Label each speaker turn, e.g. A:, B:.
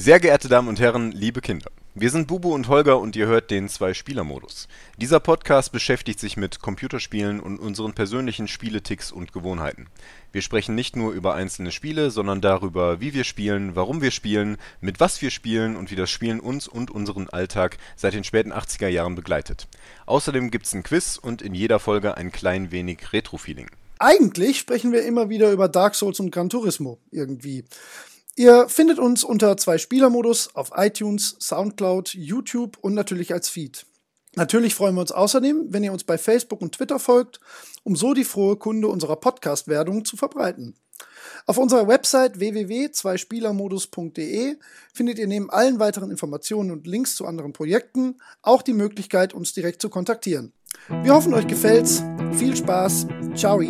A: Sehr geehrte Damen und Herren, liebe Kinder. Wir sind Bubu und Holger und ihr hört den Zwei-Spieler-Modus. Dieser Podcast beschäftigt sich mit Computerspielen und unseren persönlichen Spieleticks und Gewohnheiten. Wir sprechen nicht nur über einzelne Spiele, sondern darüber, wie wir spielen, warum wir spielen, mit was wir spielen und wie das Spielen uns und unseren Alltag seit den späten 80er Jahren begleitet. Außerdem gibt's ein Quiz und in jeder Folge ein klein wenig Retro-Feeling.
B: Eigentlich sprechen wir immer wieder über Dark Souls und Gran Turismo irgendwie. Ihr findet uns unter zwei Spielermodus auf iTunes, Soundcloud, YouTube und natürlich als Feed. Natürlich freuen wir uns außerdem, wenn ihr uns bei Facebook und Twitter folgt, um so die frohe Kunde unserer Podcast-Werdung zu verbreiten. Auf unserer Website www.zweispielermodus.de findet ihr neben allen weiteren Informationen und Links zu anderen Projekten auch die Möglichkeit, uns direkt zu kontaktieren. Wir hoffen, euch gefällt's. Viel Spaß. Ciao.